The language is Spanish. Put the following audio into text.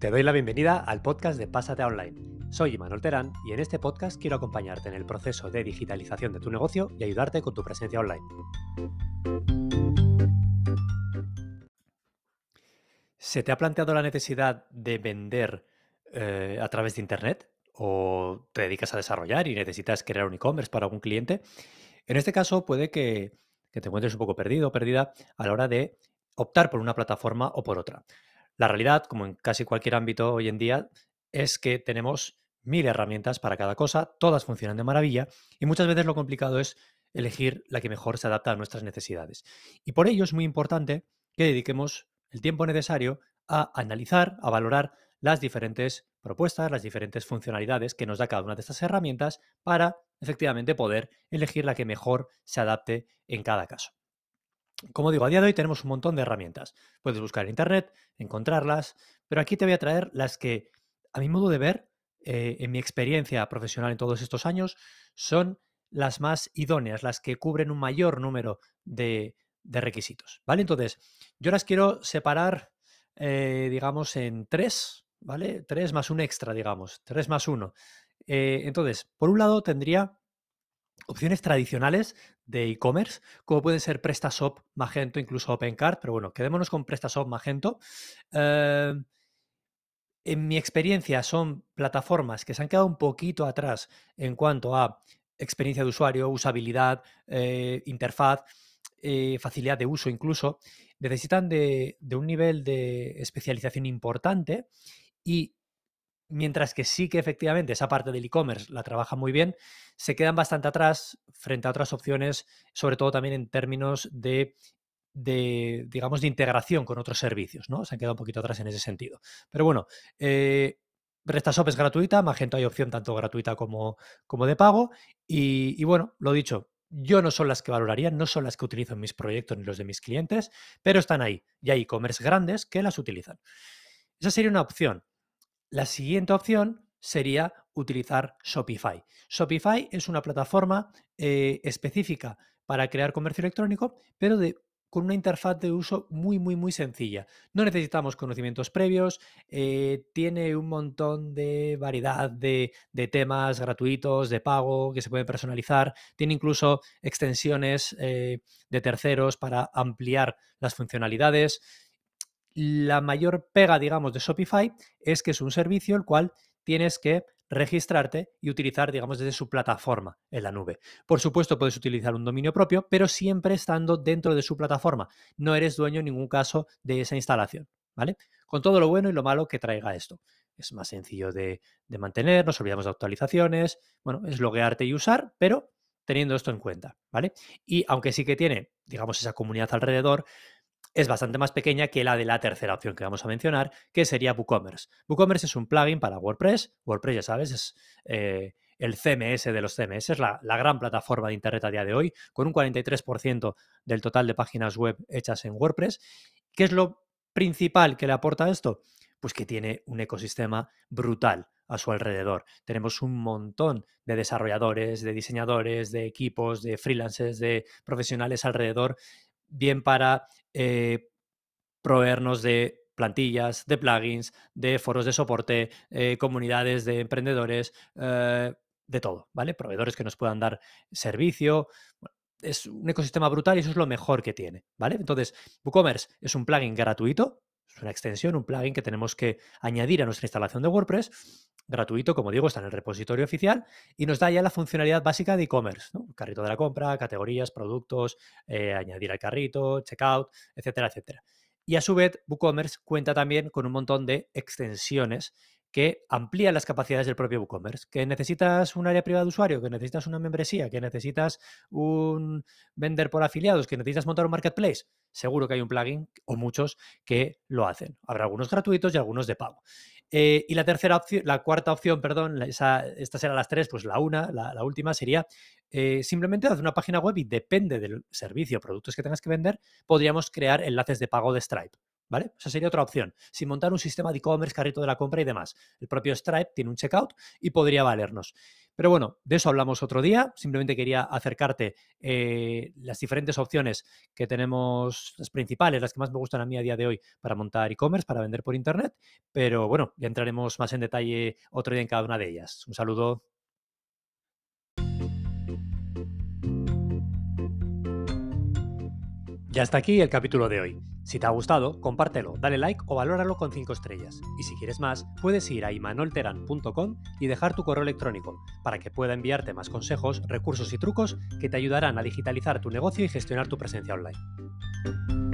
Te doy la bienvenida al podcast de Pásate Online. Soy Imanol Terán y en este podcast quiero acompañarte en el proceso de digitalización de tu negocio y ayudarte con tu presencia online. ¿Se te ha planteado la necesidad de vender eh, a través de Internet? ¿O te dedicas a desarrollar y necesitas crear un e-commerce para algún cliente? En este caso puede que, que te encuentres un poco perdido o perdida a la hora de optar por una plataforma o por otra. La realidad, como en casi cualquier ámbito hoy en día, es que tenemos mil herramientas para cada cosa, todas funcionan de maravilla y muchas veces lo complicado es elegir la que mejor se adapta a nuestras necesidades. Y por ello es muy importante que dediquemos el tiempo necesario a analizar, a valorar las diferentes propuestas, las diferentes funcionalidades que nos da cada una de estas herramientas para efectivamente poder elegir la que mejor se adapte en cada caso. Como digo, a día de hoy tenemos un montón de herramientas. Puedes buscar en Internet, encontrarlas, pero aquí te voy a traer las que, a mi modo de ver, eh, en mi experiencia profesional en todos estos años, son las más idóneas, las que cubren un mayor número de, requisitos. ¿Vale? Entonces, yo las quiero separar, eh, digamos, en tres, ¿vale? Tres más un extra, digamos, tres más uno. Eh, entonces, por un lado tendría opciones tradicionales de e-commerce, como pueden ser PrestaShop, Magento, incluso OpenCard, pero bueno, quedémonos con PrestaShop, Magento. Em, en mi experiencia son plataformas que se han quedado un poquito atrás en cuanto a experiencia de usuario, usabilidad, eh, interfaz, eh, facilidad de uso incluso. Necesitan de un nivel de especialización importante y mientras que sí que efectivamente esa parte del e-commerce la trabaja muy bien, se quedan bastante atrás frente a otras opciones, sobre todo también en términos de, digamos, de integración con otros servicios, ¿no? Se han quedado un poquito atrás en ese sentido. Pero bueno, eh, PrestaShop es gratuita, Magento hay opción tanto gratuita como, como de pago. Y, y, bueno, lo dicho, yo no son las que valoraría, no son las que utilizo en mis proyectos ni los de mis clientes, pero están ahí. Y hay e-commerce grandes que las utilizan. Esa sería una opción. La siguiente opción sería utilizar Shopify. Shopify es una plataforma eh, específica para crear comercio electrónico, pero con una interfaz de uso muy, muy, muy sencilla. No necesitamos conocimientos previos, eh, tiene un montón de variedad de, temas gratuitos, de pago, que se pueden personalizar, tiene incluso extensiones eh, de terceros para ampliar las funcionalidades la mayor pega, digamos, de Shopify es que es un servicio el cual tienes que registrarte y utilizar, digamos, desde su plataforma en la nube. Por supuesto, puedes utilizar un dominio propio, pero siempre estando dentro de su plataforma. No eres dueño en ningún caso de esa instalación, ¿vale? Con todo lo bueno y lo malo que traiga esto. Es más sencillo de, de mantener, nos olvidamos de actualizaciones, bueno, es loguearte y usar, pero teniendo esto en cuenta, ¿vale? Y aunque sí que tiene, digamos, esa comunidad alrededor, es bastante más pequeña que la de la tercera opción que vamos a mencionar, que sería WooCommerce. WooCommerce es un plugin para WordPress. WordPress, ya sabes, es eh, el CMS de los CMS, es la, la, gran plataforma de Internet a día de hoy, con un 43% del total de páginas web hechas en WordPress. ¿Qué es lo principal que le aporta esto? Pues que tiene un ecosistema brutal a su alrededor. Tenemos un montón de desarrolladores, de diseñadores, de equipos, de freelancers, de profesionales alrededor bien para eh, proveernos de plantillas, de plugins, de foros de soporte, eh, comunidades de emprendedores, eh, de todo, ¿vale? Proveedores que nos puedan dar servicio. es un ecosistema brutal y eso es lo mejor que tiene, ¿vale? Entonces, WooCommerce es un plugin gratuito, es una extensión, un plugin que tenemos que añadir a nuestra instalación de WordPress gratuito, como digo, está en el repositorio oficial y nos da ya la funcionalidad básica de e-commerce, carrito de la compra, categorías, productos, eh, añadir al carrito, checkout, etcétera, etcétera. Y a su vez, WooCommerce cuenta también con un montón de extensiones que amplían las capacidades del propio WooCommerce. Que necesitas un área privada de usuario, que necesitas una membresía, que necesitas un vender por afiliados, que necesitas montar un marketplace. Seguro que hay un plugin o muchos que lo hacen. Habrá algunos gratuitos y algunos de pago. Eh, y la tercera opción, la cuarta opción, perdón, estas eran las tres, pues la una, la, última sería eh, simplemente hacer una página web y depende del servicio o productos que tengas que vender, podríamos crear enlaces de pago de Stripe. ¿vale? Esa sería otra opción, sin montar un sistema de e-commerce, carrito de la compra y demás. El propio Stripe tiene un checkout y podría valernos. Pero bueno, de eso hablamos otro día. Simplemente quería acercarte eh, las diferentes opciones que tenemos, las principales, las que más me gustan a mí a día de hoy para montar e-commerce, para vender por Internet. Pero bueno, ya entraremos más en detalle otro día en cada una de ellas. Un saludo. Ya está aquí el capítulo de hoy. Si te ha gustado, compártelo, dale like o valóralo con 5 estrellas. Y si quieres más, puedes ir a imanolteran.com y dejar tu correo electrónico para que pueda enviarte más consejos, recursos y trucos que te ayudarán a digitalizar tu negocio y gestionar tu presencia online.